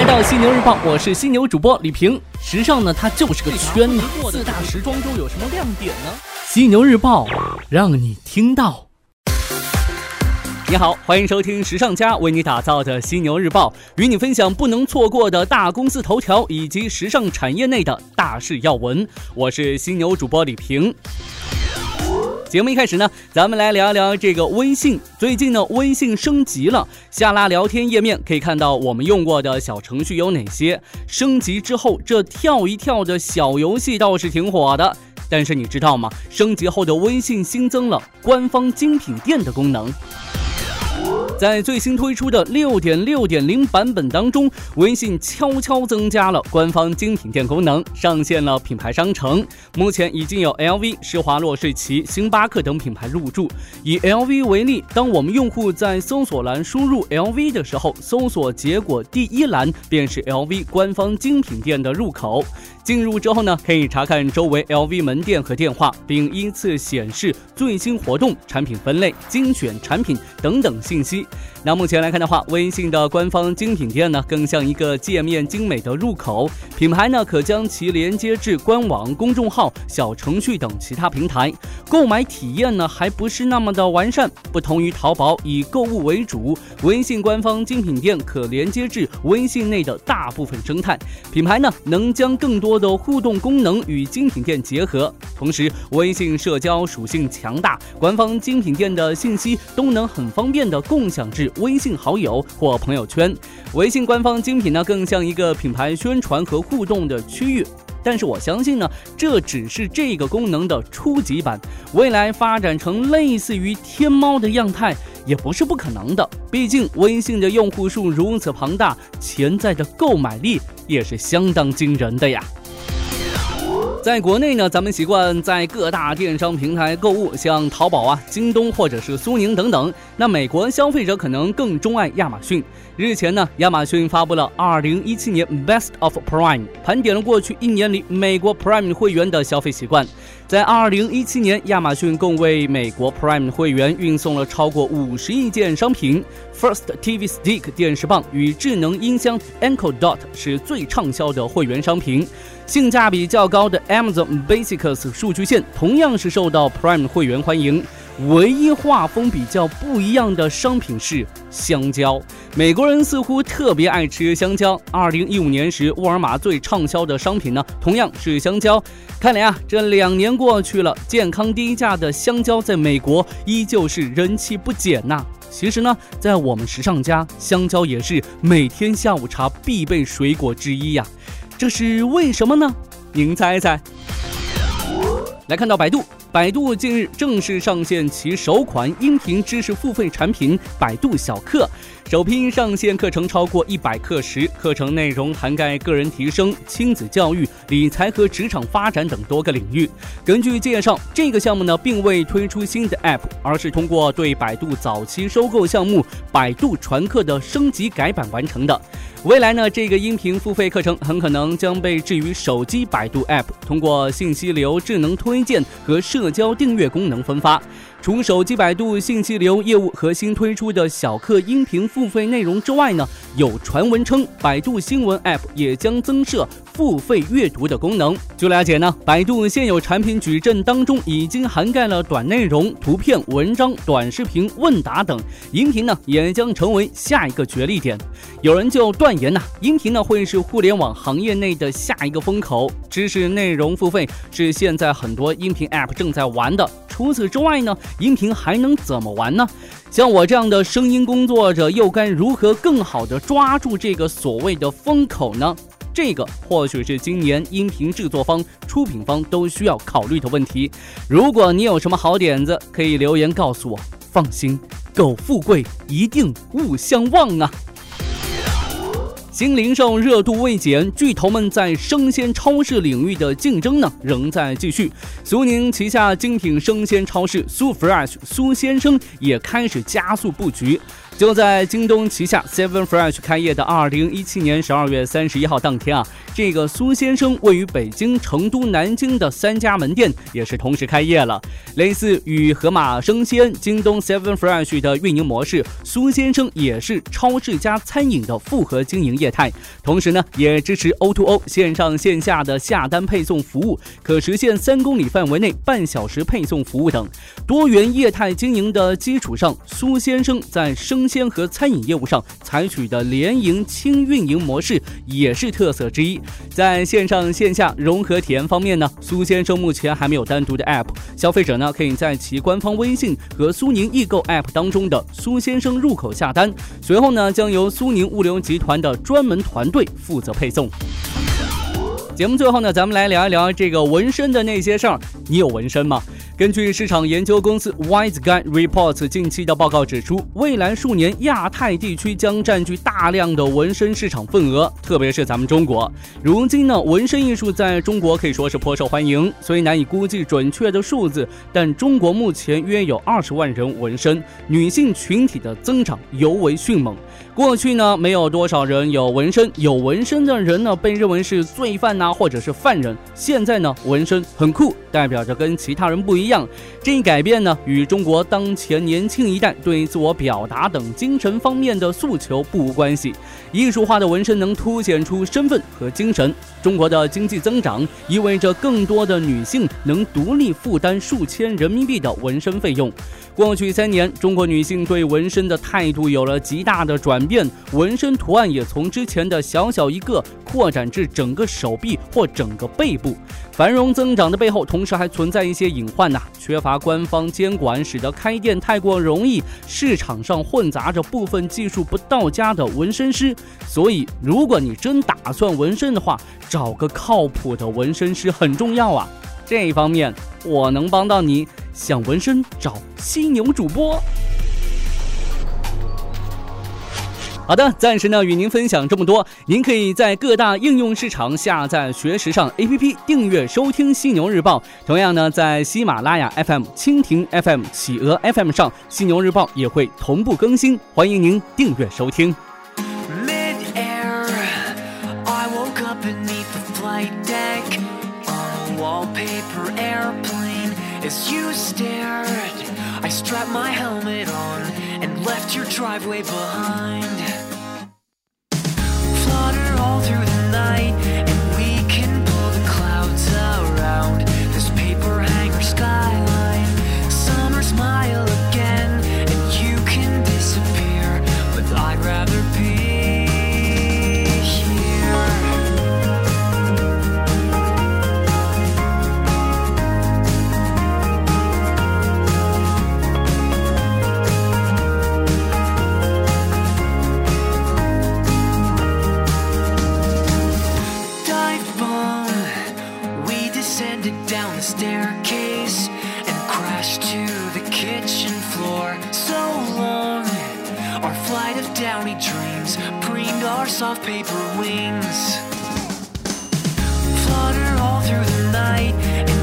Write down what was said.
来到犀牛日报，我是犀牛主播李平。时尚呢，它就是个圈子。四大时装周有什么亮点呢？犀牛日报让你听到。你好，欢迎收听时尚家为你打造的犀牛日报，与你分享不能错过的大公司头条以及时尚产业内的大事要闻。我是犀牛主播李平。节目一开始呢，咱们来聊一聊这个微信。最近呢，微信升级了，下拉聊天页面可以看到我们用过的小程序有哪些。升级之后，这跳一跳的小游戏倒是挺火的。但是你知道吗？升级后的微信新增了官方精品店的功能。在最新推出的六点六点零版本当中，微信悄悄增加了官方精品店功能，上线了品牌商城。目前已经有 LV、施华洛世奇、星巴克等品牌入驻。以 LV 为例，当我们用户在搜索栏输入 LV 的时候，搜索结果第一栏便是 LV 官方精品店的入口。进入之后呢，可以查看周围 LV 门店和电话，并依次显示最新活动、产品分类、精选产品等等信息。え?那目前来看的话，微信的官方精品店呢，更像一个界面精美的入口，品牌呢可将其连接至官网、公众号、小程序等其他平台。购买体验呢，还不是那么的完善。不同于淘宝以购物为主，微信官方精品店可连接至微信内的大部分生态。品牌呢，能将更多的互动功能与精品店结合。同时，微信社交属性强大，官方精品店的信息都能很方便的共享至。微信好友或朋友圈，微信官方精品呢更像一个品牌宣传和互动的区域。但是我相信呢，这只是这个功能的初级版，未来发展成类似于天猫的样态也不是不可能的。毕竟微信的用户数如此庞大，潜在的购买力也是相当惊人的呀。在国内呢，咱们习惯在各大电商平台购物，像淘宝啊、京东或者是苏宁等等。那美国消费者可能更钟爱亚马逊。日前呢，亚马逊发布了2017年 Best of Prime，盘点了过去一年里美国 Prime 会员的消费习惯。在2017年，亚马逊共为美国 Prime 会员运送了超过50亿件商品。First TV Stick 电视棒与智能音箱 Echo Dot 是最畅销的会员商品。性价比较高的 Amazon Basics 数据线同样是受到 Prime 会员欢迎。唯一画风比较不一样的商品是香蕉。美国人似乎特别爱吃香蕉。二零一五年时，沃尔玛最畅销的商品呢，同样是香蕉。看来啊，这两年过去了，健康低价的香蕉在美国依旧是人气不减呐。其实呢，在我们时尚家，香蕉也是每天下午茶必备水果之一呀。这是为什么呢？您猜猜。来看到百度，百度近日正式上线其首款音频知识付费产品——百度小课。首批上线课程超过一百课时，课程内容涵盖个人提升、亲子教育、理财和职场发展等多个领域。根据介绍，这个项目呢并未推出新的 App，而是通过对百度早期收购项目百度传课的升级改版完成的。未来呢，这个音频付费课程很可能将被置于手机百度 App，通过信息流、智能推荐和社交订阅功能分发。除手机百度信息流业务和新推出的小课音频付费内容之外呢，有传闻称百度新闻 App 也将增设付费阅读的功能。据了解呢，百度现有产品矩阵当中已经涵盖了短内容、图片、文章、短视频、问答等，音频呢也将成为下一个角力点。有人就断言呢，音频呢会是互联网行业内的下一个风口。知识内容付费是现在很多音频 App 正在玩的。除此之外呢，音频还能怎么玩呢？像我这样的声音工作者，又该如何更好的抓住这个所谓的风口呢？这个或许是今年音频制作方、出品方都需要考虑的问题。如果你有什么好点子，可以留言告诉我。放心，苟富贵一定勿相忘啊！新零售热度未减，巨头们在生鲜超市领域的竞争呢仍在继续。苏宁旗下精品生鲜超市苏 Fresh 苏先生也开始加速布局。就在京东旗下 Seven Fresh 开业的二零一七年十二月三十一号当天啊。这个苏先生位于北京、成都、南京的三家门店也是同时开业了。类似与盒马生鲜、京东 Seven Fresh 的运营模式，苏先生也是超市加餐饮的复合经营业态。同时呢，也支持 O2O 线上线下的下单配送服务，可实现三公里范围内半小时配送服务等多元业态经营的基础上，苏先生在生鲜和餐饮业务上采取的联营轻运营模式也是特色之一。在线上线下融合体验方面呢，苏先生目前还没有单独的 App，消费者呢可以在其官方微信和苏宁易购 App 当中的苏先生入口下单，随后呢将由苏宁物流集团的专门团队负责配送。节目最后呢，咱们来聊一聊这个纹身的那些事儿。你有纹身吗？根据市场研究公司 Wise Guy Reports 近期的报告指出，未来数年亚太地区将占据大量的纹身市场份额，特别是咱们中国。如今呢，纹身艺术在中国可以说是颇受欢迎，虽难以估计准确的数字，但中国目前约有二十万人纹身，女性群体的增长尤为迅猛。过去呢，没有多少人有纹身，有纹身的人呢，被认为是罪犯呐，或者是犯人。现在呢，纹身很酷，代表着跟其他人不一样。这一改变呢，与中国当前年轻一代对自我表达等精神方面的诉求不无关系。艺术化的纹身能凸显出身份和精神。中国的经济增长意味着更多的女性能独立负担数千人民币的纹身费用。过去三年，中国女性对纹身的态度有了极大的转变，纹身图案也从之前的小小一个扩展至整个手臂或整个背部。繁荣增长的背后，同时还存在一些隐患呐，缺乏官方监管，使得开店太过容易，市场上混杂着部分技术不到家的纹身师。所以，如果你真打算纹身的话，找个靠谱的纹身师很重要啊。这一方面，我能帮到你。想纹身找犀牛主播。好的，暂时呢与您分享这么多。您可以在各大应用市场下载学时尚 APP，订阅收听犀牛日报。同样呢，在喜马拉雅 FM、蜻蜓 FM、企鹅 FM 上，犀牛日报也会同步更新，欢迎您订阅收听。Paper airplane as you stared, I strapped my helmet on and left your driveway behind. Through the night, and we can pull the clouds around. This paper down the staircase and crashed to the kitchen floor. So long, our flight of downy dreams preened our soft paper wings. Flutter all through the night.